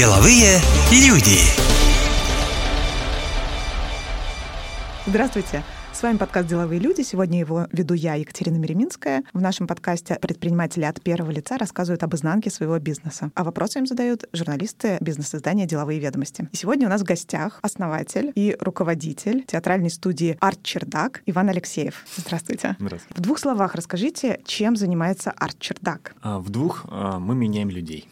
Деловые люди. Здравствуйте. С вами подкаст «Деловые люди». Сегодня его веду я, Екатерина Мереминская. В нашем подкасте предприниматели от первого лица рассказывают об изнанке своего бизнеса. А вопросы им задают журналисты бизнес-издания «Деловые ведомости». И сегодня у нас в гостях основатель и руководитель театральной студии «Арт Чердак» Иван Алексеев. Здравствуйте. Здравствуйте. В двух словах расскажите, чем занимается «Арт Чердак». А, В двух а, мы меняем людей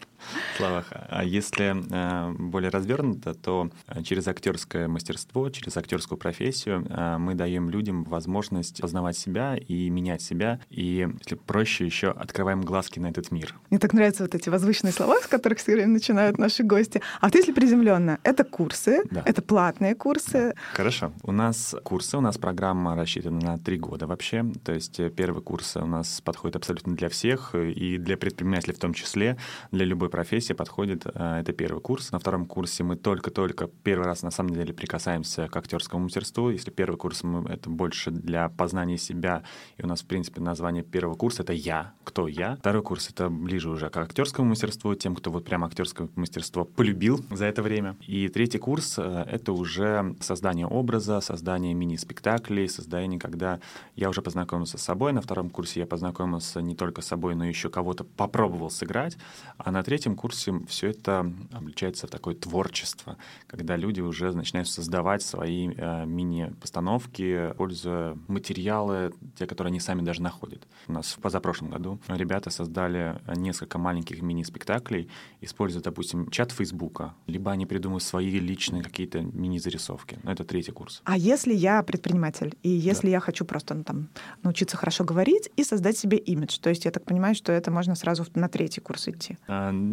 словах. А если э, более развернуто, то э, через актерское мастерство, через актерскую профессию э, мы даем людям возможность познавать себя и менять себя, и, если проще, еще открываем глазки на этот мир. Мне так нравятся вот эти возвышенные слова, с которых все время начинают наши гости. А вот если приземленно, это курсы, Да. это платные курсы. Хорошо. У нас курсы, у нас программа рассчитана на три года вообще. То есть первый курс у нас подходит абсолютно для всех, и для предпринимателей в том числе, для любой профессии подходит. э, Это первый курс. На втором курсе мы только-только первый раз на самом деле прикасаемся к актерскому мастерству. Если первый курс мы, это больше для познания себя, и у нас, в принципе, название первого курса — это «Я», «Кто я?». Второй курс — это ближе уже к актерскому мастерству, тем, кто вот прямо актерское мастерство полюбил за это время. И третий курс э, — это уже создание образа, создание мини-спектаклей, создание, когда я уже познакомился с собой. На втором курсе я познакомился не только с собой, но еще кого-то попробовал сыграть. А на третьем курсе все это обличается в такое творчество, когда люди уже начинают создавать свои э, мини-постановки, пользуя материалы, те, которые они сами даже находят. У нас в позапрошлом году ребята создали несколько маленьких мини-спектаклей, используя, допустим, чат Фейсбука, либо они придумывают свои личные какие-то мини-зарисовки. Это третий курс. А если я предприниматель, и если я хочу просто ну, там, научиться хорошо говорить и создать себе имидж, то есть я так понимаю, что это можно сразу на третий курс идти.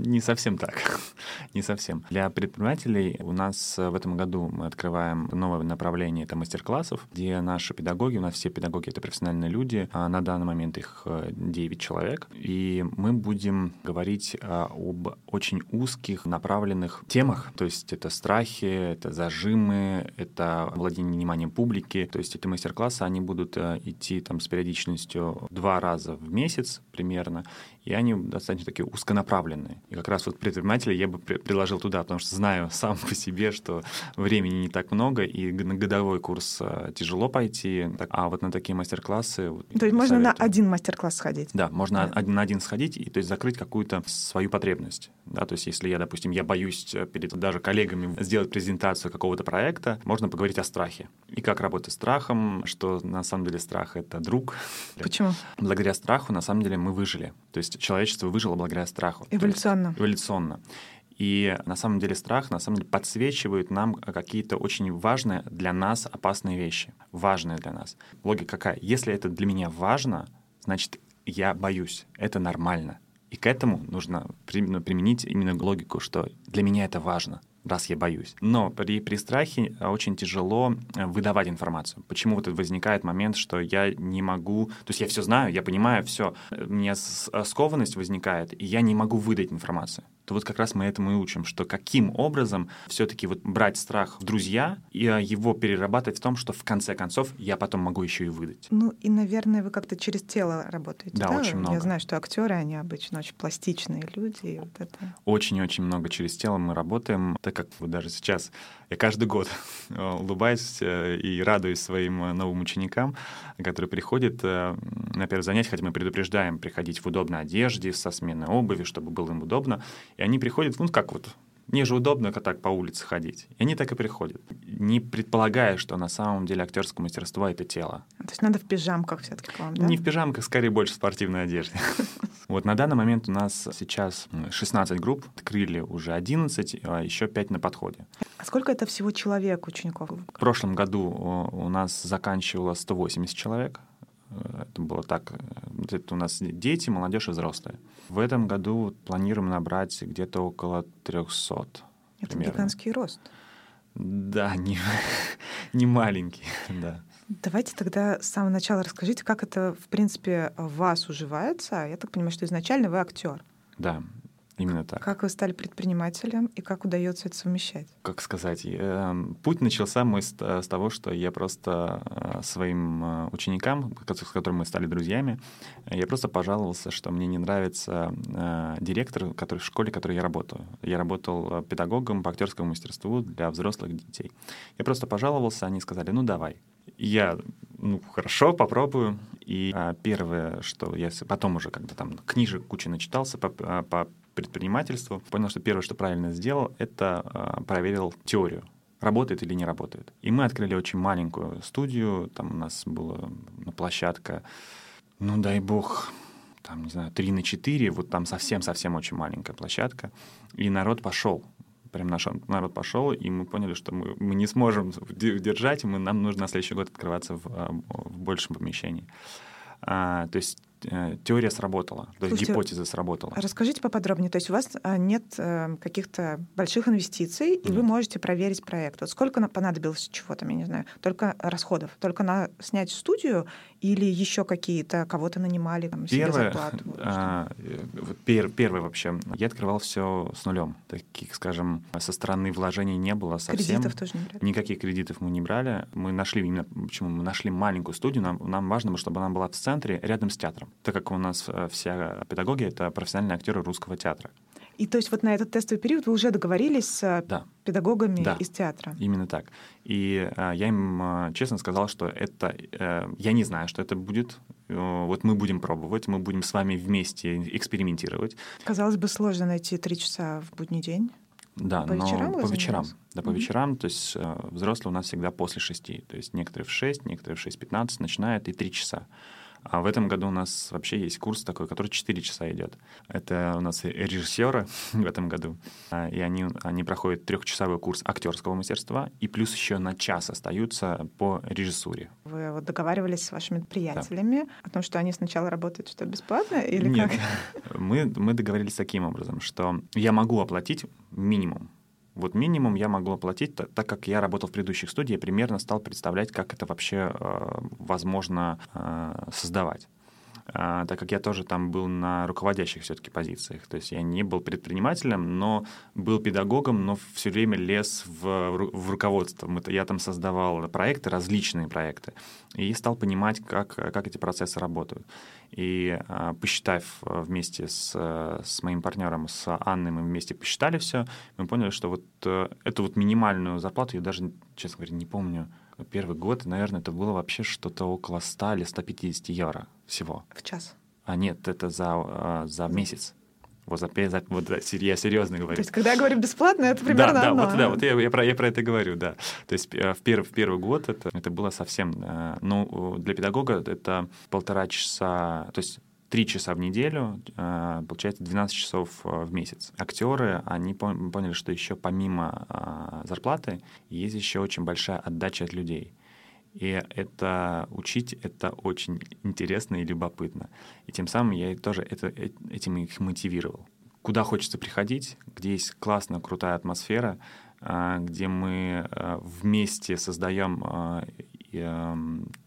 Не совсем так. Не совсем. Для предпринимателей у нас э, в этом году мы открываем новое направление, это мастер-классов, где наши педагоги, у нас все педагоги — это профессиональные люди, а на данный момент их э, 9 человек, и мы будем говорить а, об очень узких направленных темах, то есть это страхи, это зажимы, это владение вниманием публики, то есть эти мастер-классы, они будут э, идти там с периодичностью два раза в месяц примерно, и они достаточно такие узконаправленные. И как раз вот предприниматели я бы предложил туда, потому что знаю сам по себе, что времени не так много, и на годовой курс э, тяжело пойти, а вот на такие мастер-классы... То есть можно на советую. один мастер-класс сходить. Да, можно Да. на один сходить и то есть закрыть какую-то свою потребность. Да, то есть если я, допустим, я боюсь э, перед даже коллегами сделать презентацию какого-то проекта, можно поговорить о страхе. И как работать с страхом, что на самом деле страх — это друг. Почему? Благодаря страху, на самом деле, мы выжили. То есть человечество выжило благодаря страху. То есть Эволюционно. Эволюционно. И на самом деле страх, на самом деле, подсвечивает нам какие-то очень важные для нас опасные вещи. Важные для нас. Логика какая? Если это для меня важно, значит, я боюсь. Это нормально. И к этому нужно ну, применить именно логику, что для меня это важно раз я боюсь. Но при, при страхе э, очень тяжело э, выдавать информацию. Почему вот возникает момент, что я не могу... То есть я все знаю, я понимаю все. У меня э, скованность возникает, и я не могу выдать информацию. То вот как раз мы этому и учим, что каким образом все-таки вот брать страх в друзья и э, его перерабатывать в том, что в конце концов я потом могу еще и выдать. Ну и, наверное, вы как-то через тело работаете. Да, очень много. Я знаю, что актеры, они обычно очень пластичные люди. И вот это... Очень-очень много через тело мы работаем, так как вот даже сейчас я каждый год э, улыбаюсь э, и радуюсь своим э, новым ученикам, которые приходят на первое занятие, хотя мы предупреждаем приходить в удобной одежде, со сменной обуви, чтобы было им удобно. И они приходят, ну как вот, мне же удобно как так по улице ходить. И они так и приходят, не предполагая, что на самом деле актерское мастерство — это тело. То есть надо в пижамках все-таки к вам, да? Не в пижамках, скорее больше в спортивной одежде. Вот на данный момент у нас сейчас 16 групп, открыли уже 11, а еще 5 на подходе. А сколько это всего человек, учеников? В прошлом году у нас заканчивало 180 человек. Э, Это было так. э, Это у нас дети, молодежь и взрослые. В этом году планируем набрать где-то около 300. Это примерно. гигантский рост. Да, не, не маленький, да. Давайте тогда с самого начала расскажите, как это, в принципе, в вас уживается. Я так понимаю, что изначально вы актер. Да. Именно так. Как вы стали предпринимателем и как удается это совмещать? Как сказать, э, путь начался мой с, с того, что я просто э, своим э, ученикам, с которыми мы стали друзьями, я просто пожаловался, что мне не нравится э, директор который, в школе, в которой я работаю. Я работал педагогом по актерскому мастерству для взрослых детей. Я просто пожаловался, они сказали, ну давай. Я, ну хорошо, попробую. И а, первое, что я потом уже, когда там книжек куча начитался по, по предпринимательству, понял, что первое, что правильно сделал, это э, проверил теорию работает или не работает. И мы открыли очень маленькую студию, там у нас была ну, площадка, ну дай бог, там, не знаю, 3 на 4, вот там совсем-совсем очень маленькая площадка, и народ пошел. Прям наш народ пошел, и мы поняли, что мы, мы не сможем держать, и мы, нам нужно на следующий год открываться в, а, в большем помещении. А, то есть теория сработала, то есть гипотеза сработала. Расскажите поподробнее. То есть у вас а, нет э, каких-то больших инвестиций, и нет. вы можете проверить проект. Вот сколько понадобилось чего-то, я не знаю, только расходов, только на снять студию или еще какие-то кого-то нанимали там, себе первое, зарплату? А, пер, первое вообще. Я открывал все с нулем. Таких, скажем, со стороны вложений не было совсем. Кредитов тоже не брали? Никаких кредитов мы не брали. Мы нашли именно, почему мы нашли маленькую студию. Нам, нам важно чтобы она была в центре, рядом с театром так как у нас э, вся педагоги — это профессиональные актеры русского театра. И то есть вот на этот тестовый период вы уже договорились с э, да. педагогами да. из театра? именно так. И а, я им а, честно сказал, что это... А, я не знаю, что это будет. Вот мы будем пробовать, мы будем с вами вместе экспериментировать. Казалось бы, сложно найти три часа в будний день. Да, по но вечерам по вечерам. Да, по mm-hmm. вечерам. То есть взрослые у нас всегда после шести. То есть некоторые в шесть, некоторые в шесть пятнадцать начинают и три часа. А в этом году у нас вообще есть курс такой, который 4 часа идет. Это у нас режиссеры в этом году. А, и они, они проходят трехчасовой курс актерского мастерства, и плюс еще на час остаются по режиссуре. Вы вот договаривались с вашими приятелями да. о том, что они сначала работают что бесплатно или Нет. как? Мы, мы договорились таким образом, что я могу оплатить минимум вот минимум я могу оплатить, так, как я работал в предыдущих студиях, я примерно стал представлять, как это вообще э, возможно э, создавать. А, так как я тоже там был на руководящих все-таки позициях. То есть я не был предпринимателем, но был педагогом, но все время лез в, в руководство. Я там создавал проекты, различные проекты, и стал понимать, как, как эти процессы работают. И а, посчитав вместе с, с моим партнером, с Анной, мы вместе посчитали все, мы поняли, что вот э, эту вот минимальную зарплату, я даже, честно говоря, не помню, первый год, наверное, это было вообще что-то около 100 или 150 евро всего. В час? А нет, это за, а, за месяц. Вот, за, за, вот я серьезно говорю. То есть, когда я говорю бесплатно, это примерно да, одно. Да, вот, да, вот я, я, про, я про это говорю, да. То есть э, в, первый, в первый год это, это было совсем... Э, ну, для педагога это полтора часа... То есть три часа в неделю, э, получается 12 часов э, в месяц. Актеры, они поняли, что еще помимо э, зарплаты есть еще очень большая отдача от людей. И это учить это очень интересно и любопытно. И тем самым я тоже это, этим их мотивировал. Куда хочется приходить, где есть классная, крутая атмосфера, где мы вместе создаем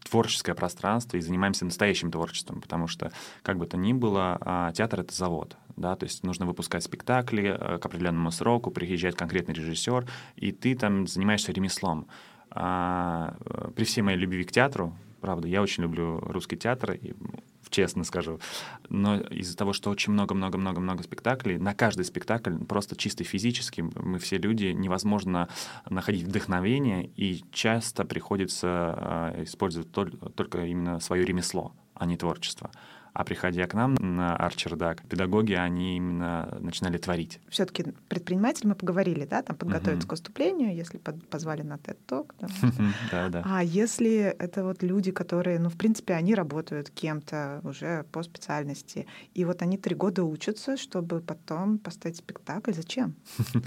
творческое пространство и занимаемся настоящим творчеством, потому что, как бы то ни было, а, театр — это завод, да, то есть нужно выпускать спектакли э, к определенному сроку, приезжает конкретный режиссер, и ты там занимаешься ремеслом. А, э, при всей моей любви к театру, правда, я очень люблю русский театр, и честно скажу. Но из-за того, что очень много-много-много-много спектаклей, на каждый спектакль просто чисто физически мы все люди, невозможно находить вдохновение, и часто приходится а, использовать только именно свое ремесло, а не творчество. А приходя к нам на Арчердак, педагоги, они именно начинали творить. Все-таки предприниматель, мы поговорили, да, там подготовиться uh-huh. к выступлению, если под, позвали на TED Talk. Да, да. А если это вот люди, которые, ну, в принципе, они работают кем-то уже по специальности, и вот они три года учатся, чтобы потом поставить спектакль, зачем?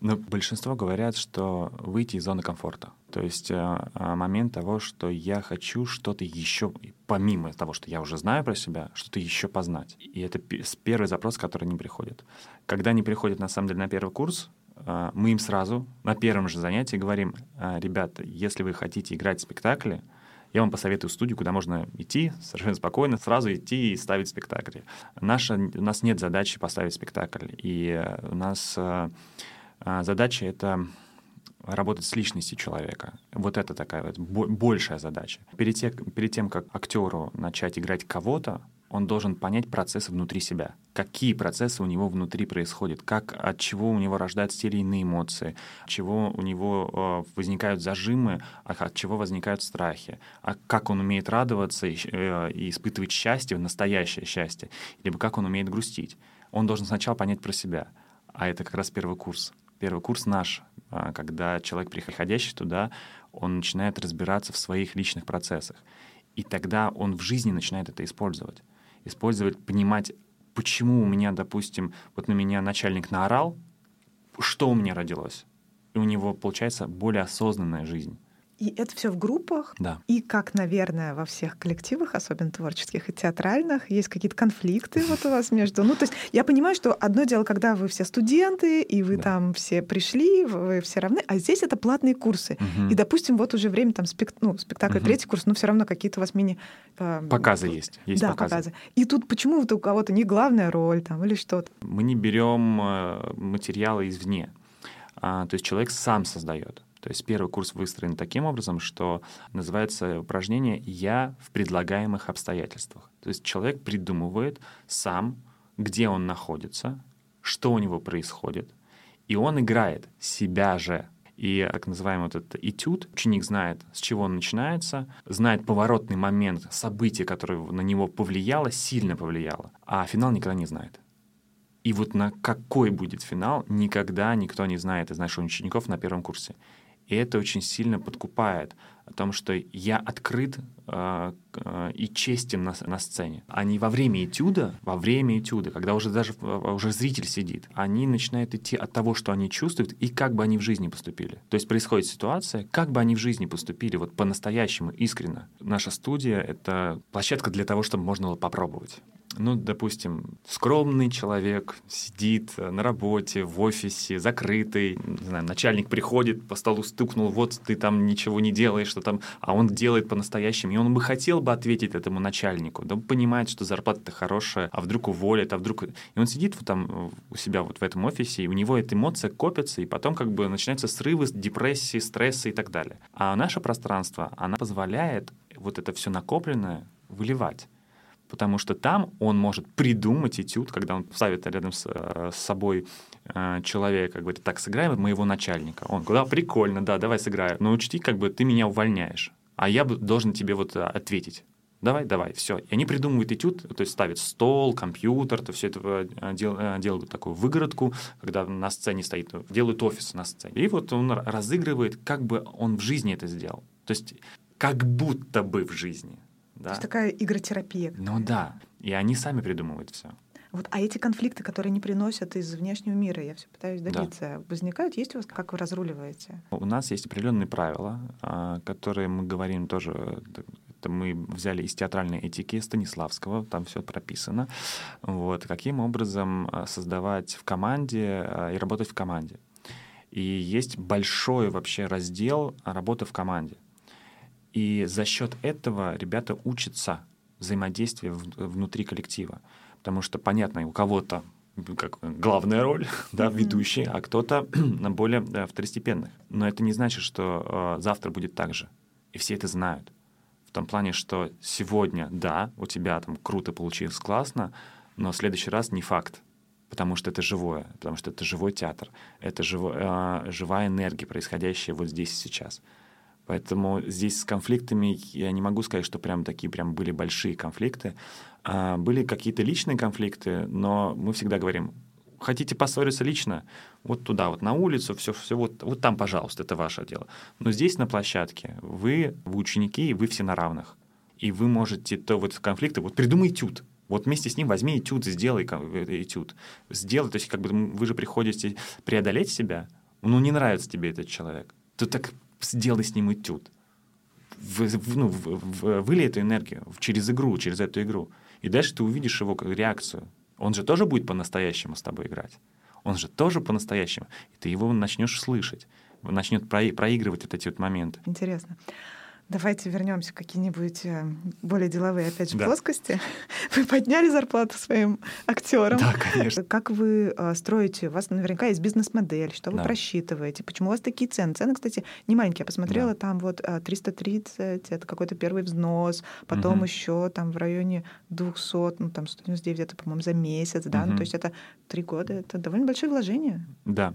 Ну, большинство говорят, что выйти из зоны комфорта. То есть э, момент того, что я хочу что-то еще, помимо того, что я уже знаю про себя, что-то еще познать. И это первый запрос, который не приходит. Когда они приходят, на самом деле, на первый курс, э, мы им сразу на первом же занятии говорим, «Э, ребята, если вы хотите играть в спектакли, я вам посоветую студию, куда можно идти совершенно спокойно, сразу идти и ставить спектакль. Наша, у нас нет задачи поставить спектакль, и у нас э, э, задача — это работать с личностью человека. Вот это такая вот большая задача. Перед, те, перед тем, как актеру начать играть кого-то, он должен понять процессы внутри себя. Какие процессы у него внутри происходят, как, от чего у него рождаются те или иные эмоции, от чего у него э, возникают зажимы, а от чего возникают страхи, а как он умеет радоваться и, э, и испытывать счастье, настоящее счастье, либо как он умеет грустить. Он должен сначала понять про себя. А это как раз первый курс. Первый курс наш, э, когда человек, приходящий туда, он начинает разбираться в своих личных процессах. И тогда он в жизни начинает это использовать использовать, понимать, почему у меня, допустим, вот на меня начальник наорал, что у меня родилось. И у него получается более осознанная жизнь. И это все в группах. Да. И как, наверное, во всех коллективах, особенно творческих и театральных, есть какие-то конфликты вот у вас между. Ну, то есть я понимаю, что одно дело, когда вы все студенты, и вы да. там все пришли, вы все равны, а здесь это платные курсы. Угу. И, допустим, вот уже время там спект... ну, спектакль, угу. третий курс, но все равно какие-то у вас мини... Э, показы есть. есть да, показы. показы. И тут почему вот у кого-то не главная роль там или что-то? Мы не берем э, материалы извне. А, то есть человек сам создает. То есть первый курс выстроен таким образом, что называется упражнение «Я в предлагаемых обстоятельствах». То есть человек придумывает сам, где он находится, что у него происходит, и он играет себя же. И так называемый вот этот этюд, ученик знает, с чего он начинается, знает поворотный момент, событие, которое на него повлияло, сильно повлияло, а финал никогда не знает. И вот на какой будет финал, никогда никто не знает из наших учеников на первом курсе. И это очень сильно подкупает о том, что я открыт э, и честен на, на сцене. Они во время этюда, во время этюда, когда уже даже уже зритель сидит, они начинают идти от того, что они чувствуют, и как бы они в жизни поступили. То есть происходит ситуация, как бы они в жизни поступили, вот по-настоящему, искренно. Наша студия — это площадка для того, чтобы можно было попробовать ну, допустим, скромный человек сидит э, на работе, в офисе, закрытый, не знаю, начальник приходит, по столу стукнул, вот ты там ничего не делаешь, что там, а он делает по-настоящему. И он бы хотел бы ответить этому начальнику, да понимает, что зарплата-то хорошая, а вдруг уволят, а вдруг... И он сидит вот там э, у себя вот в этом офисе, и у него эта эмоция копится, и потом как бы начинаются срывы, депрессии, стрессы и так далее. А наше пространство, она позволяет вот это все накопленное выливать потому что там он может придумать этюд, когда он ставит рядом с, э, с собой э, человека, говорит, так, сыграем моего начальника. Он говорит, да, прикольно, да, давай сыграем. Но учти, как бы ты меня увольняешь, а я должен тебе вот э, ответить. Давай, давай, все. И они придумывают этюд, то есть ставят стол, компьютер, то все это дел, делают такую выгородку, когда на сцене стоит, делают офис на сцене. И вот он разыгрывает, как бы он в жизни это сделал. То есть как будто бы в жизни. Да. То есть такая игротерапия. Ну да. И они сами придумывают все. Вот, а эти конфликты, которые не приносят из внешнего мира, я все пытаюсь добиться, да. возникают? Есть у вас, как вы разруливаете? У нас есть определенные правила, а, которые мы говорим тоже, это мы взяли из театральной этики Станиславского, там все прописано. Вот, каким образом а, создавать в команде а, и работать в команде. И есть большой вообще раздел работы в команде. И за счет этого ребята учатся взаимодействию внутри коллектива. Потому что, понятно, у кого-то как главная роль, да, ведущий, а кто-то на более да, второстепенных. Но это не значит, что э, завтра будет так же. И все это знают. В том плане, что сегодня, да, у тебя там круто получилось, классно, но в следующий раз не факт. Потому что это живое, потому что это живой театр, это живо, э, живая энергия, происходящая вот здесь и сейчас. Поэтому здесь с конфликтами я не могу сказать, что прям такие прям были большие конфликты. А, были какие-то личные конфликты, но мы всегда говорим, хотите поссориться лично, вот туда, вот на улицу, все, все вот, вот там, пожалуйста, это ваше дело. Но здесь на площадке вы, вы ученики, и вы все на равных. И вы можете то вот конфликты, вот придумай этюд, вот вместе с ним возьми этюд, сделай э, этюд. Сделай, то есть как бы вы же приходите преодолеть себя, ну не нравится тебе этот человек. То так сделай с ним этюд. В, в, ну, в, вылей эту энергию через игру, через эту игру. И дальше ты увидишь его реакцию. Он же тоже будет по-настоящему с тобой играть. Он же тоже по-настоящему. И ты его начнешь слышать. Начнет про, проигрывать вот эти вот моменты. Интересно. Давайте вернемся в какие-нибудь э, более деловые, опять же, Да. плоскости. Вы подняли зарплату своим актерам. Да, конечно. Как вы э, строите? У вас наверняка есть бизнес-модель, что вы Да. просчитываете? Почему у вас такие цены? Цены, кстати, не маленькие. Я посмотрела, Да. там вот э, 330, это какой-то первый взнос, потом Мгм. еще там в районе 200, ну там 199, это, по-моему, за месяц, да? Ну, Мгм. то есть это три года, это довольно большие вложения. Да.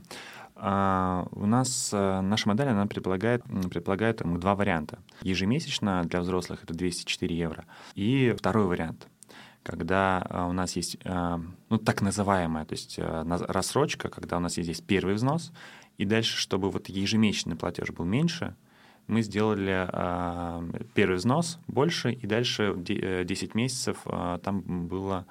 А, У нас э, наша модель, она предполагает, предполагает два варианта. Ежемесячно для взрослых это 204 евро. И второй вариант, когда а, у нас есть а, ну, так называемая, то есть рассрочка, когда у нас есть здесь первый взнос, и дальше, чтобы вот ежемесячный платеж был меньше, мы сделали первый взнос больше, и дальше де- э, 10 месяцев там было,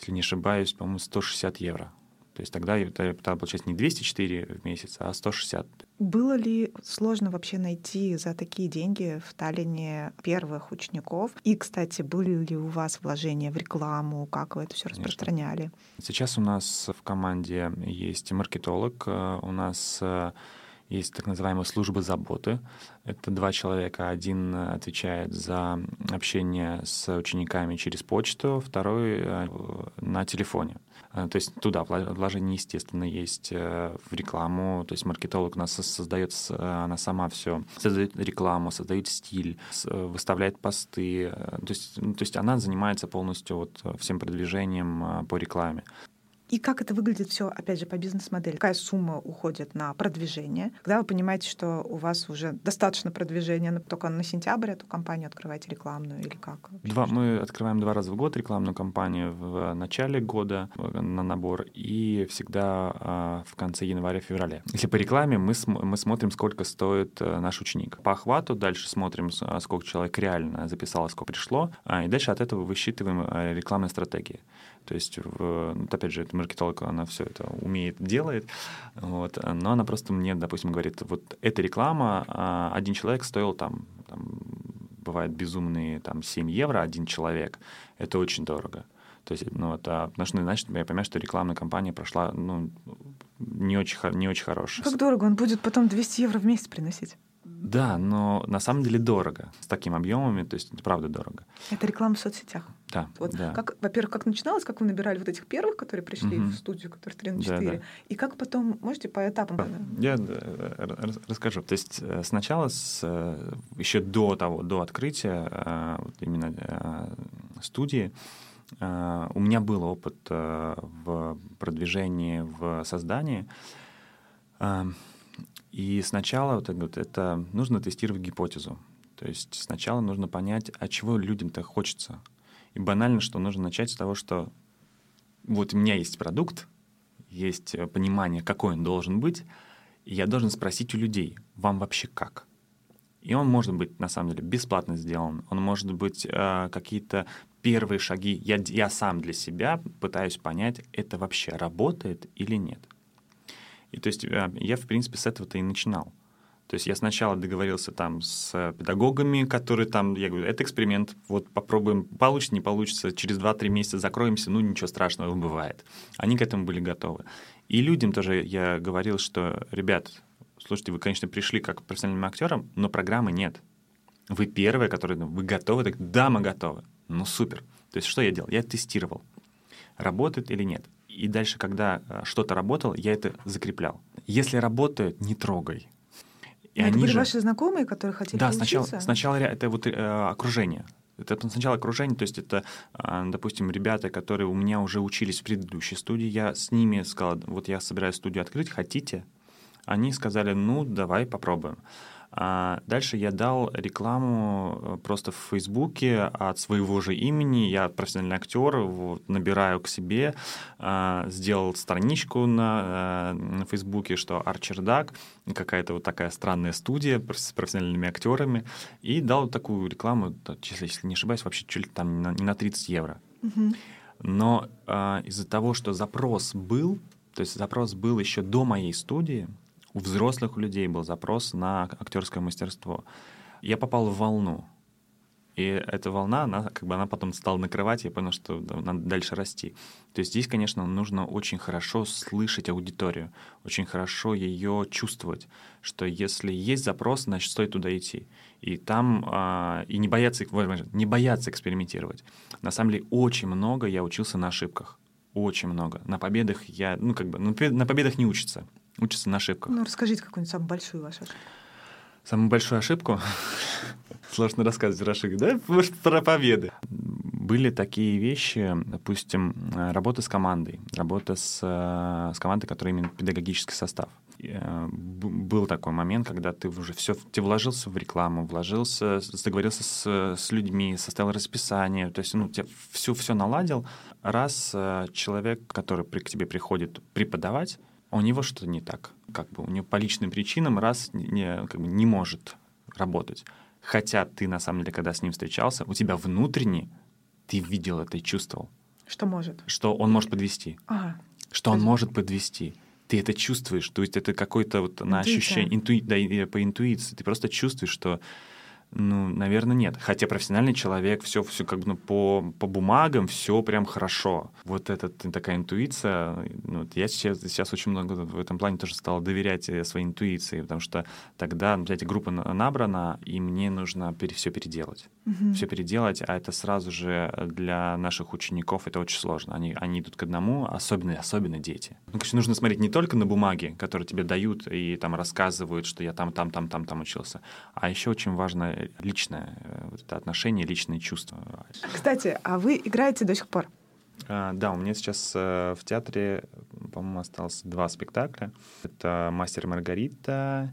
если не ошибаюсь, по-моему, 160 евро. То есть тогда это, тогда получается не 204 в месяц, а 160. Было ли сложно вообще найти за такие деньги в Таллине первых учеников? И, кстати, были ли у вас вложения в рекламу? Как вы это все Конечно. распространяли? Сейчас у нас в команде есть маркетолог, э, у нас э, есть так называемая служба заботы. Это два человека. Один э, отвечает за общение с учениками через почту, второй э, на телефоне. Э, То есть туда вложение, естественно, есть в рекламу. То есть маркетолог у нас со- создает, она сама все создает рекламу, создает стиль, выставляет посты. То есть, ну, то есть она занимается полностью вот всем продвижением по рекламе. И как это выглядит все, опять же, по бизнес-модели? Какая сумма уходит на продвижение? Когда вы понимаете, что у вас уже достаточно продвижения, но только на сентябрь эту компанию открываете рекламную или как? Два, мы открываем два раза в год рекламную кампанию в начале года э, на набор и всегда а, в конце января-февраля. Если по рекламе, мы, см- мы смотрим, сколько стоит э, наш ученик. По охвату дальше смотрим, а, сколько человек реально записало, сколько пришло, а, и дальше от этого высчитываем э, рекламные стратегии. То есть, в, ну, опять же, это маркетолог, она все это умеет, делает, вот, но она просто мне, допустим, говорит, вот эта реклама, а, один человек стоил там, там бывают безумные там 7 евро один человек, это очень дорого. То есть, ну, это, потому что, значит, я понимаю, что рекламная кампания прошла, ну, не очень, не очень хорошая. Как дорого, он будет потом 200 евро в месяц приносить. Да, но на самом деле дорого. С такими объемами, то есть это правда дорого. Это реклама в соцсетях. Да, Вот да. как, во-первых, как начиналось, как вы набирали вот этих первых, которые пришли Мгм. в студию, которые 3 на Да, 4, да. и как потом, можете по этапам? Я э, расскажу. То есть э, сначала, с, э, еще до того, до открытия вот именно студии, у меня был опыт в продвижении, в создании. Э, И сначала вот это, это нужно тестировать гипотезу. То есть сначала нужно понять, а чего людям-то хочется. И банально, что нужно начать с того, что вот у меня есть продукт, есть э, понимание, какой он должен быть, и я должен спросить у людей, вам вообще как? И он может быть, на самом деле, бесплатно сделан, он может быть э, какие-то первые шаги. Я, я сам для себя пытаюсь понять, это вообще работает или нет. И то есть э, я, в принципе, с этого-то и начинал. То есть я сначала договорился там с э, педагогами, которые там, я говорю, это эксперимент, вот попробуем, получится, не получится, через 2-3 месяца закроемся, ну ничего страшного, бывает. Они к этому были готовы. И людям тоже я говорил, что, ребят, слушайте, вы, конечно, пришли как профессиональным актером, но программы нет. Вы первые, которые, ну, вы готовы? Так, да, мы готовы. Ну, супер. То есть что я делал? Я тестировал, работает или нет. И дальше, когда э, что-то работало, я это закреплял. Если работает, не трогай. И это они были же- ваши знакомые, которые хотели да, сначала, поучиться? сначала ре- это вот э, окружение. Это сначала окружение, то есть это, а, допустим, ребята, которые у меня уже учились в предыдущей студии, я с ними сказал, вот я собираюсь студию открыть, хотите? Они сказали, ну, давай попробуем. А дальше я дал рекламу э, просто в Фейсбуке от своего же имени. Я профессиональный актер, вот, набираю к себе, а, сделал страничку на, э, на Фейсбуке, что Арчердак, какая-то вот такая странная студия с профессиональными актерами, и дал такую рекламу, если если не ошибаюсь, вообще чуть ли там не на, не на 30 евро. Но а, из-за того, что запрос был, то есть запрос был еще до моей студии, у взрослых людей был запрос на актерское мастерство. Я попал в волну. И эта волна, она как бы она потом стала накрывать, я понял, что надо дальше расти. То есть здесь, конечно, нужно очень хорошо слышать аудиторию, очень хорошо ее чувствовать, что если есть запрос, значит, стоит туда идти. И там а, и не бояться, не бояться экспериментировать. На самом деле очень много я учился на ошибках. Очень много. На победах я, ну, как бы, на победах не учатся. Учатся на ошибках. Ну, расскажите какую-нибудь самую большую вашу ошибку. Самую большую ошибку? Сложно рассказывать про ошибки, да? Про победы. Были такие вещи, допустим, работа с командой, работа с, с командой, которая именно педагогический состав. Э, был такой момент, когда ты уже все, ты вложился в рекламу, вложился, договорился с, с людьми, составил расписание, то есть, ну, тебе все, все наладил. Раз э, человек, который к тебе приходит преподавать, у него что-то не так. Как бы у него по личным причинам раз не, как бы не может работать. Хотя ты, на самом деле, когда с ним встречался, у тебя внутренне ты видел это и чувствовал. Что может? Что он может подвести. Ага. Что он может подвести. Ты это чувствуешь. То есть это какое-то вот на ощущение, интуи, да, по интуиции. Ты просто чувствуешь, что ну, наверное, нет. Хотя профессиональный человек, все, все как бы ну, по, по бумагам, все прям хорошо. Вот эта такая интуиция, ну, я сейчас, сейчас очень много в этом плане тоже стал доверять э, своей интуиции, потому что тогда, ну, знаете, группа набрана, и мне нужно пере, все переделать. Угу. Все переделать, а это сразу же для наших учеников это очень сложно. Они, они идут к одному, особенно, особенно дети. Ну, конечно, нужно смотреть не только на бумаги, которые тебе дают и там рассказывают, что я там, там, там, там, там учился, а еще очень важно личное э, вот это отношение, личные чувства. Кстати, а вы играете до сих пор? А, да, у меня сейчас э, в театре, по-моему, осталось два спектакля. Это «Мастер Маргарита»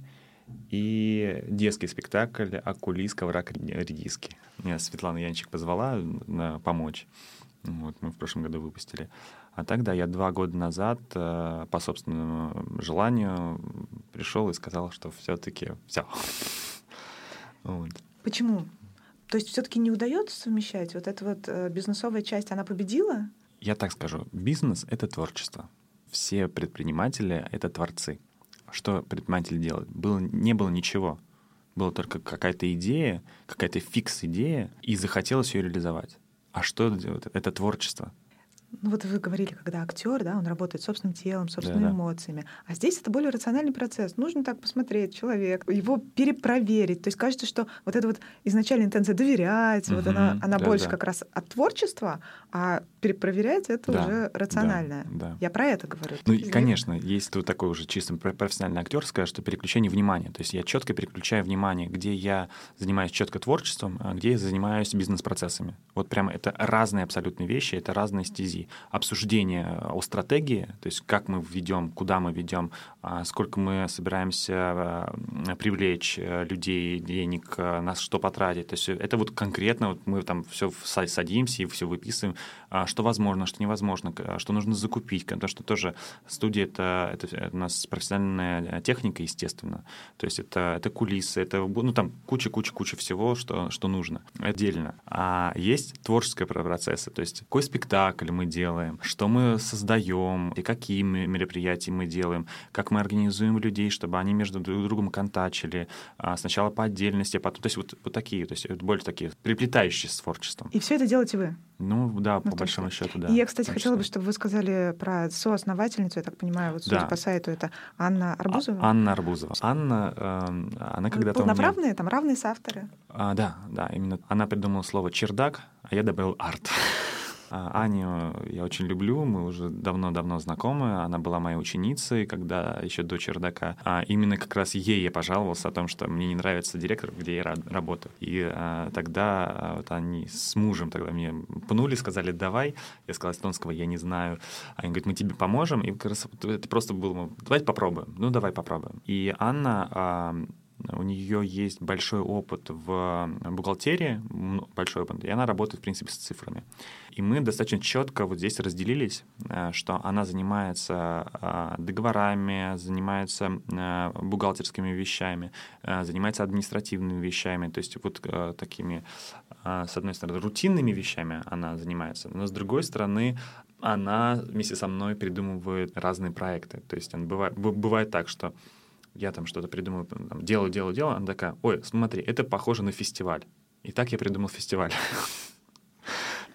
и детский спектакль «Акулис, коврак, редиски». Меня Светлана Янчик позвала помочь. Вот, мы в прошлом году выпустили. А тогда я два года назад э, по собственному желанию пришел и сказал, что все-таки все. Вот. Почему? То есть все-таки не удается совмещать? Вот эта вот э, бизнесовая часть, она победила? Я так скажу. Бизнес — это творчество. Все предприниматели — это творцы. Что предприниматель делает? Было, не было ничего. Была только какая-то идея, какая-то фикс-идея, и захотелось ее реализовать. А что это делает? Это творчество. Ну вот вы говорили, когда актер, да, он работает собственным телом, собственными да, да. эмоциями. А здесь это более рациональный процесс. Нужно так посмотреть человек, его перепроверить. То есть кажется, что вот эта вот изначальная интенция доверять, угу, вот она, она да, больше да. как раз от творчества, а перепроверять это да, уже рациональное. Да, да. Я про это говорю. Ну, и, конечно, есть тут такой уже чисто профессиональный актер, скажет, что переключение внимания. То есть я четко переключаю внимание, где я занимаюсь четко творчеством, а где я занимаюсь бизнес-процессами. Вот прямо это разные абсолютно вещи, это разные стези обсуждение о стратегии, то есть как мы ведем, куда мы ведем, а, сколько мы собираемся а, привлечь э, людей, денег, э, на что потратить. То есть это вот конкретно вот мы там все садимся и все выписываем, что возможно, что невозможно, что нужно закупить, потому что тоже студия это, это у нас профессиональная техника, естественно. То есть это, это кулисы, это ну, там куча-куча-куча всего, что, что нужно отдельно. А есть творческие процессы, то есть какой спектакль мы делаем, что мы создаем, и какие мероприятия мы делаем, как мы организуем людей, чтобы они между друг другом контачили, а, сначала по отдельности, а потом, то есть вот, вот такие, то есть более такие приплетающие с творчеством. И все это делаете вы? Ну да, по большому счету, да. И я, кстати, хотела бы, чтобы вы сказали про соосновательницу, я так понимаю, вот судя да. по сайту, это Анна Арбузова. А, Анна Арбузова. Анна, э, она когда-то Полноправные, меня... там равные соавторы. А, да, да, именно. Она придумала слово чердак, а я добавил арт. А, Аню я очень люблю, мы уже давно-давно знакомы. Она была моей ученицей, когда еще до чердака. А именно как раз ей я пожаловался о том, что мне не нравится директор, где я работаю. И а, тогда а, вот они с мужем тогда мне пнули, сказали, давай. Я сказал эстонского, я не знаю. Они говорят, мы тебе поможем. И как раз это просто было, давайте попробуем. Ну, давай попробуем. И Анна а, у нее есть большой опыт в бухгалтерии, большой опыт, и она работает, в принципе, с цифрами. И мы достаточно четко вот здесь разделились, э, что она занимается э, договорами, занимается э, бухгалтерскими вещами, занимается административными вещами, то есть вот такими, с одной стороны, рутинными вещами она занимается, но с другой стороны, она вместе со мной придумывает разные проекты. То есть бывает, бывает так, что я там что-то придумаю, там, делаю, делаю, делаю, она такая, ой, смотри, это похоже на фестиваль. И так я придумал фестиваль.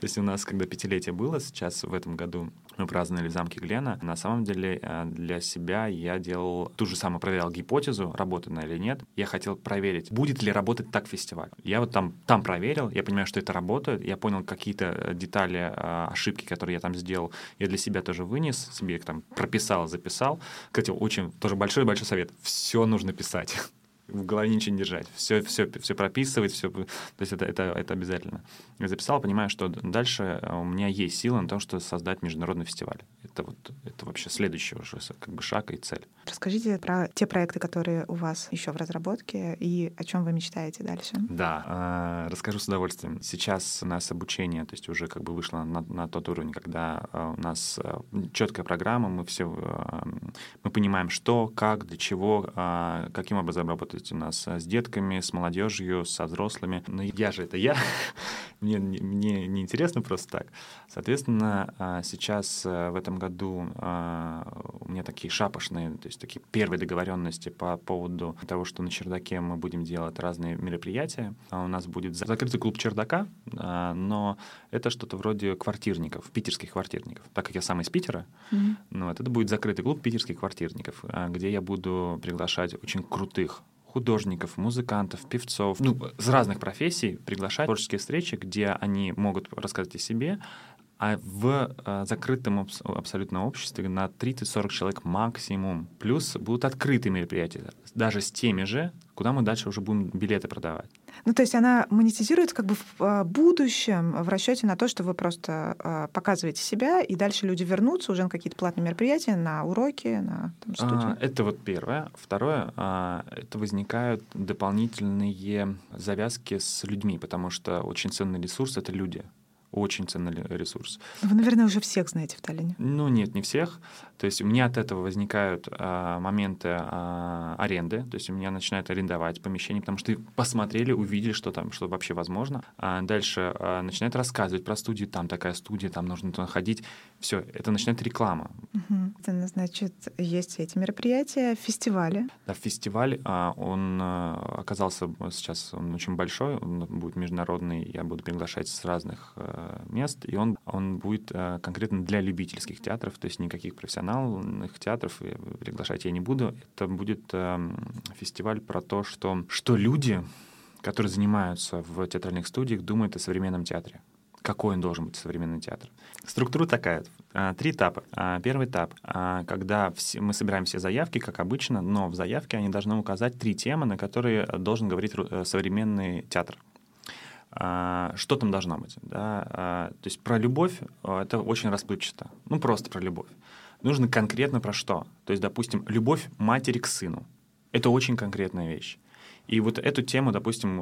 То есть у нас, когда пятилетие было, сейчас в этом году мы праздновали в замке Глена. На самом деле э, для себя я делал ту же самую, проверял гипотезу, работает она или нет. Я хотел проверить, будет ли работать так фестиваль. Я вот там, там проверил, я понимаю, что это работает, я понял какие-то э, детали, э, ошибки, которые я там сделал, я для себя тоже вынес, себе их там прописал, записал. Кстати, очень тоже большой-большой совет. Все нужно писать в голове ничего не держать, все, все, все прописывать, все, то есть это, это, это обязательно. Я записал, понимаю, что дальше э, у меня есть сила на то, что создать международный фестиваль. Это вот это вообще следующий уже как бы шаг и цель. Расскажите про те проекты, которые у вас еще в разработке и о чем вы мечтаете дальше. Да, э, расскажу с удовольствием. Сейчас у нас обучение, то есть уже как бы вышло на, на тот уровень, когда э, у нас четкая программа, мы все мы понимаем, что, как, для чего, каким образом работать работать у нас э, с детками, с молодежью, со взрослыми. Но я же это я, мне, мне не интересно просто так. Соответственно, а, сейчас э, в этом году а, у меня такие шапошные, то есть такие первые договоренности по поводу того, что на чердаке мы будем делать разные мероприятия. А у нас будет закрытый клуб чердака, но это что-то вроде квартирников, питерских квартирников. Так как я сам из Питера, mm-hmm. ну, вот, это будет закрытый клуб питерских квартирников, где я буду приглашать очень крутых художников, музыкантов, певцов, ну, с разных профессий приглашать творческие встречи, где они могут рассказать о себе, а в э, закрытом абс- абсолютно обществе на 30-40 человек максимум. Плюс будут открытые мероприятия, даже с теми же, куда мы дальше уже будем билеты продавать. Ну, то есть она монетизируется как бы в э, будущем в расчете на то, что вы просто э, показываете себя, и дальше люди вернутся уже на какие-то платные мероприятия, на уроки, на там, студию. А, это вот первое. Второе, а, это возникают дополнительные завязки с людьми, потому что очень ценный ресурс — это люди очень ценный ресурс. Вы, наверное, уже всех знаете в Таллине. Ну, нет, не всех. То есть у меня от этого возникают а, моменты а, аренды, то есть у меня начинают арендовать помещение, потому что посмотрели, увидели, что там, что вообще возможно. А дальше а, начинают рассказывать про студию, там такая студия, там нужно туда ходить. Все, это начинает реклама. Угу. Это значит, есть эти мероприятия, фестивали. Да, фестиваль, а, он а, оказался сейчас, он очень большой, он будет международный, я буду приглашать с разных а, мест, и он, он будет э, конкретно для любительских театров, то есть никаких профессиональных театров приглашать я не буду. Это будет эм, фестиваль про то, что, что люди, которые занимаются в театральных студиях, думают о современном театре какой он должен быть современный театр. Структура такая. Э, три этапа. Э, первый этап, когда все, мы собираем все заявки, как обычно, но в заявке они должны указать три темы, на которые должен говорить современный театр. А, что там должно быть. Да? А, то есть про любовь а, это очень расплывчато. Ну, просто про любовь. Нужно конкретно про что. То есть, допустим, любовь матери к сыну. Это очень конкретная вещь. И вот эту тему, допустим,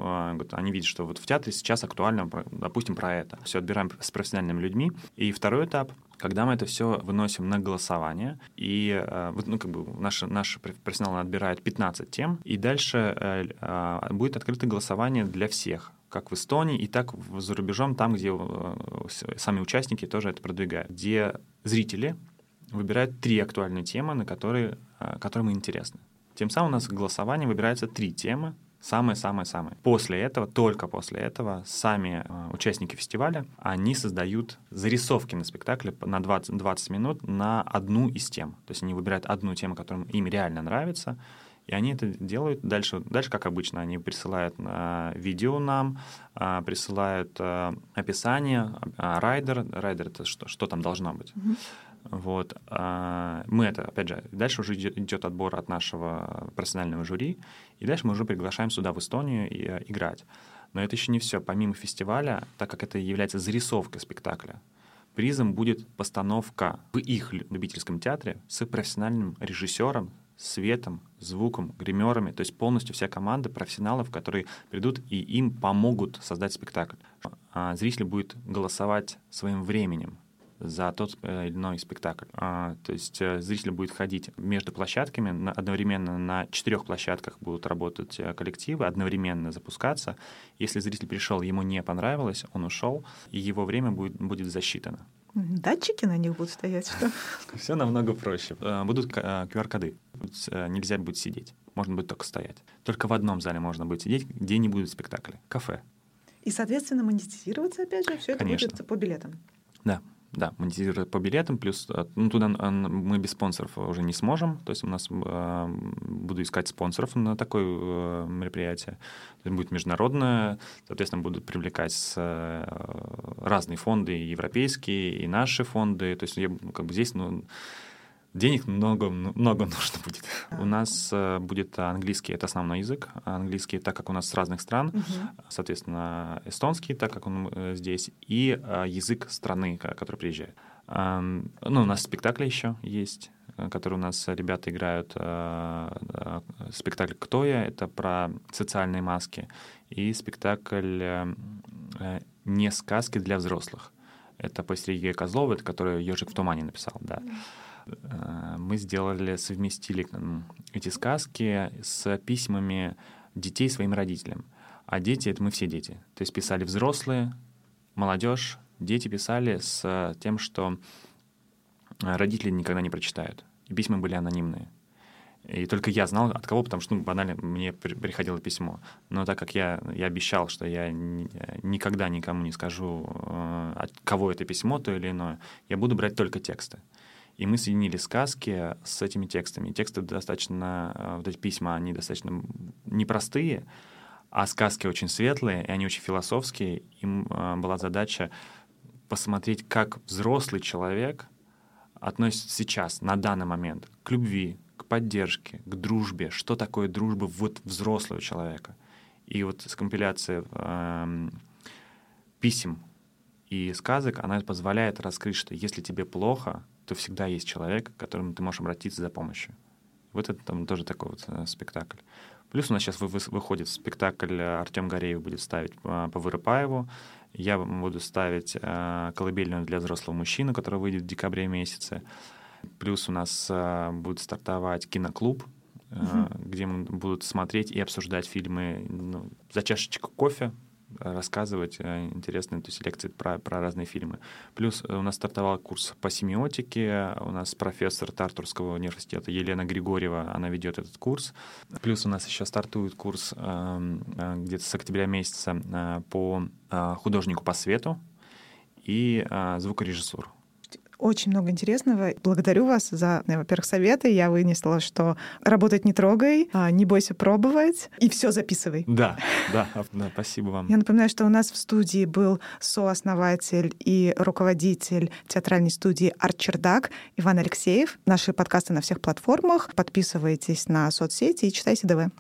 они видят, что вот в театре сейчас актуально, допустим, про это. Все отбираем с профессиональными людьми. И второй этап, когда мы это все выносим на голосование, и вот, ну, как бы наши, наши профессионалы отбирают 15 тем, и дальше э, будет открыто голосование для всех как в Эстонии, и так за рубежом, там, где э, сами участники тоже это продвигают, где зрители выбирают три актуальные темы, на которые, э, которым им интересны. Тем самым у нас голосование выбирается три темы, самые-самые-самые. После этого, только после этого, сами э, участники фестиваля, они создают зарисовки на спектакле на 20, 20 минут на одну из тем. То есть они выбирают одну тему, которая им реально нравится, и они это делают дальше, дальше как обычно, они присылают э, видео нам, э, присылают э, описание, э, райдер, райдер это что, что там должно быть. Mm-hmm. Вот. А, мы это, опять же, дальше уже идет, отбор от нашего профессионального жюри, и дальше мы уже приглашаем сюда, в Эстонию, и, э, играть. Но это еще не все. Помимо фестиваля, так как это является зарисовкой спектакля, призом будет постановка в их любительском театре с профессиональным режиссером, светом, звуком, гримерами, то есть полностью вся команда профессионалов, которые придут и им помогут создать спектакль. А зритель будет голосовать своим временем за тот э, или иной спектакль. А, то есть э, зритель будет ходить между площадками, одновременно на четырех площадках будут работать э, коллективы, одновременно запускаться. Если зритель пришел, ему не понравилось, он ушел, и его время будет, будет засчитано. Датчики на них будут стоять, что? Все намного проще. Будут QR-коды. Нельзя будет сидеть. Можно будет только стоять. Только в одном зале можно будет сидеть, где не будет спектакля. Кафе. И, соответственно, монетизироваться, опять же, все это будет по билетам. Да, да, монетизировать по билетам, плюс э, ну, туда мы без спонсоров уже не сможем. То есть у нас э, буду искать спонсоров на такое э, мероприятие. Это будет международное, соответственно, будут привлекать с, э, разные фонды, и европейские, и наши фонды. То есть я, как бы здесь, ну, Денег много, много нужно будет. У нас э, будет английский, это основной язык. Английский, так как у нас с разных стран, угу. соответственно, эстонский, так как он э, здесь, и э, язык страны, который приезжает. Ну, у нас спектакли еще есть, которые у нас ребята играют. Спектакль «Кто я?» — это про социальные маски. И спектакль «Не сказки для взрослых». Это по Сергею Козлову, это который «Ежик в тумане» написал, да. Э, мы сделали, совместили эти сказки с письмами детей своим родителям. А дети — это мы все дети. То есть писали взрослые, молодежь, дети писали с тем, что родители никогда не прочитают. И письма были анонимные. И только я знал, от кого, потому что, ну, банально, мне приходило письмо. Но так как я, я обещал, что я никогда никому не скажу, э, от кого это письмо, то или иное, я буду брать только тексты. И мы соединили сказки с этими текстами. тексты достаточно, э, вот эти письма, они достаточно непростые, а сказки очень светлые, и они очень философские. Им э, была задача посмотреть, как взрослый человек относится сейчас, на данный момент, к любви, к поддержке, к дружбе. Что такое дружба вот взрослого человека? И вот с компиляцией э, писем и сказок она позволяет раскрыть, что если тебе плохо, то всегда есть человек, к которому ты можешь обратиться за помощью. Вот это там тоже такой вот э, спектакль. Плюс у нас сейчас вы, вы, выходит спектакль э, Артем Гореев будет ставить э, по Вырыпаеву. Я буду ставить э, колыбельную для взрослого мужчины, которая выйдет в декабре месяце. Плюс у нас э, будет стартовать киноклуб, угу. где мы будут смотреть и обсуждать фильмы ну, за чашечку кофе, рассказывать э, интересные то есть лекции про, про разные фильмы. Плюс э, у нас стартовал курс по семиотике, у нас профессор Тартурского университета Елена Григорьева, она ведет этот курс. Плюс у нас еще стартует курс эм, э, где-то с октября месяца по художнику по свету и звукорежиссуру очень много интересного. Благодарю вас за, э, во-первых, советы. Я вынесла, что работать не трогай, а не бойся пробовать и все записывай. Да, да, да, спасибо вам. Я напоминаю, что у нас в студии был сооснователь и руководитель театральной студии «Арчердак» Иван Алексеев. Наши подкасты на всех платформах. Подписывайтесь на соцсети и читайте ДВ.